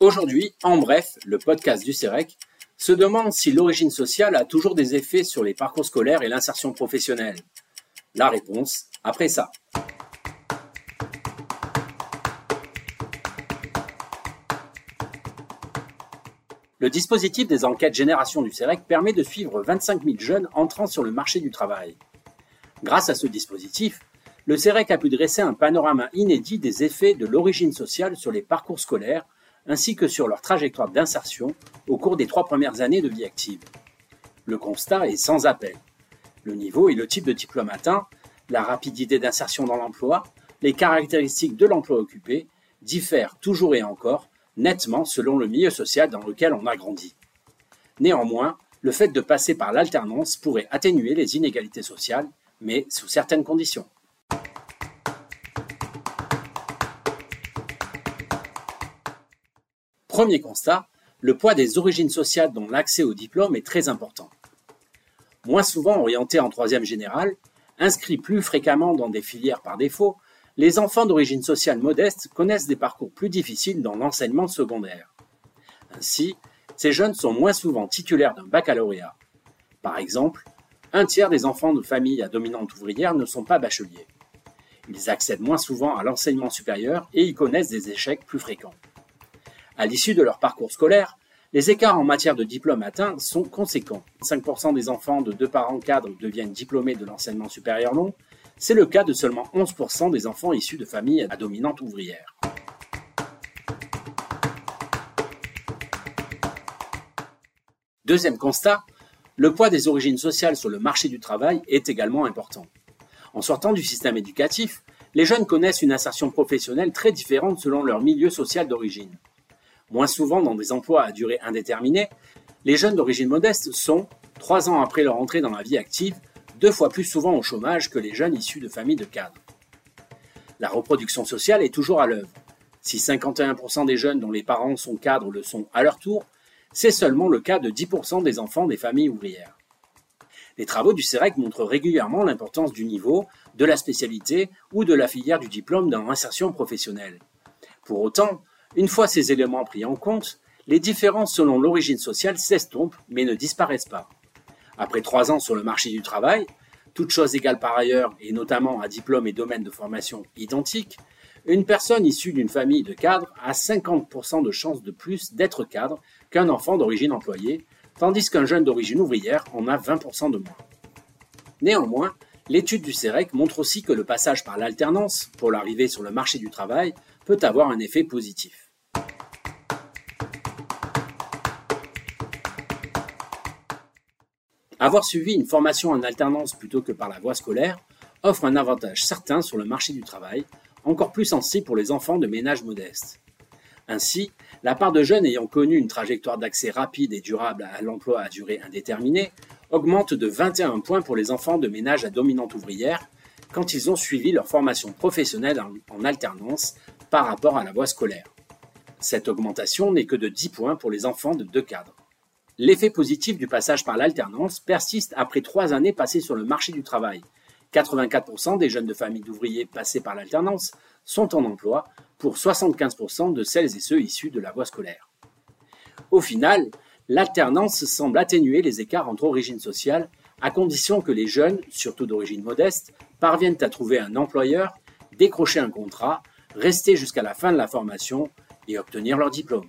Aujourd'hui, en bref, le podcast du CEREC se demande si l'origine sociale a toujours des effets sur les parcours scolaires et l'insertion professionnelle. La réponse, après ça. Le dispositif des enquêtes génération du CEREC permet de suivre 25 000 jeunes entrant sur le marché du travail. Grâce à ce dispositif, le CEREC a pu dresser un panorama inédit des effets de l'origine sociale sur les parcours scolaires ainsi que sur leur trajectoire d'insertion au cours des trois premières années de vie active. Le constat est sans appel. Le niveau et le type de diplôme atteint, la rapidité d'insertion dans l'emploi, les caractéristiques de l'emploi occupé diffèrent toujours et encore nettement selon le milieu social dans lequel on a grandi. Néanmoins, le fait de passer par l'alternance pourrait atténuer les inégalités sociales, mais sous certaines conditions. Premier constat, le poids des origines sociales dont l'accès au diplôme est très important. Moins souvent orientés en troisième générale, inscrits plus fréquemment dans des filières par défaut, les enfants d'origine sociale modeste connaissent des parcours plus difficiles dans l'enseignement secondaire. Ainsi, ces jeunes sont moins souvent titulaires d'un baccalauréat. Par exemple, un tiers des enfants de familles à dominante ouvrière ne sont pas bacheliers. Ils accèdent moins souvent à l'enseignement supérieur et y connaissent des échecs plus fréquents. À l'issue de leur parcours scolaire, les écarts en matière de diplôme atteint sont conséquents. 5% des enfants de deux parents cadres deviennent diplômés de l'enseignement supérieur long. C'est le cas de seulement 11% des enfants issus de familles à dominante ouvrière. Deuxième constat, le poids des origines sociales sur le marché du travail est également important. En sortant du système éducatif, les jeunes connaissent une insertion professionnelle très différente selon leur milieu social d'origine moins souvent dans des emplois à durée indéterminée, les jeunes d'origine modeste sont, trois ans après leur entrée dans la vie active, deux fois plus souvent au chômage que les jeunes issus de familles de cadres. La reproduction sociale est toujours à l'œuvre. Si 51% des jeunes dont les parents sont cadres le sont à leur tour, c'est seulement le cas de 10% des enfants des familles ouvrières. Les travaux du CEREC montrent régulièrement l'importance du niveau, de la spécialité ou de la filière du diplôme dans l'insertion professionnelle. Pour autant, une fois ces éléments pris en compte, les différences selon l'origine sociale s'estompent mais ne disparaissent pas. Après trois ans sur le marché du travail, toutes choses égales par ailleurs et notamment à diplôme et domaine de formation identiques, une personne issue d'une famille de cadres a 50% de chances de plus d'être cadre qu'un enfant d'origine employée, tandis qu'un jeune d'origine ouvrière en a 20% de moins. Néanmoins, l'étude du CEREC montre aussi que le passage par l'alternance pour l'arrivée sur le marché du travail peut avoir un effet positif. Avoir suivi une formation en alternance plutôt que par la voie scolaire offre un avantage certain sur le marché du travail, encore plus sensible pour les enfants de ménages modestes. Ainsi, la part de jeunes ayant connu une trajectoire d'accès rapide et durable à l'emploi à durée indéterminée augmente de 21 points pour les enfants de ménages à dominante ouvrière quand ils ont suivi leur formation professionnelle en alternance par rapport à la voie scolaire. Cette augmentation n'est que de 10 points pour les enfants de deux cadres. L'effet positif du passage par l'alternance persiste après trois années passées sur le marché du travail. 84% des jeunes de familles d'ouvriers passés par l'alternance sont en emploi pour 75% de celles et ceux issus de la voie scolaire. Au final, l'alternance semble atténuer les écarts entre origines sociales à condition que les jeunes, surtout d'origine modeste, parviennent à trouver un employeur, décrocher un contrat rester jusqu'à la fin de la formation et obtenir leur diplôme.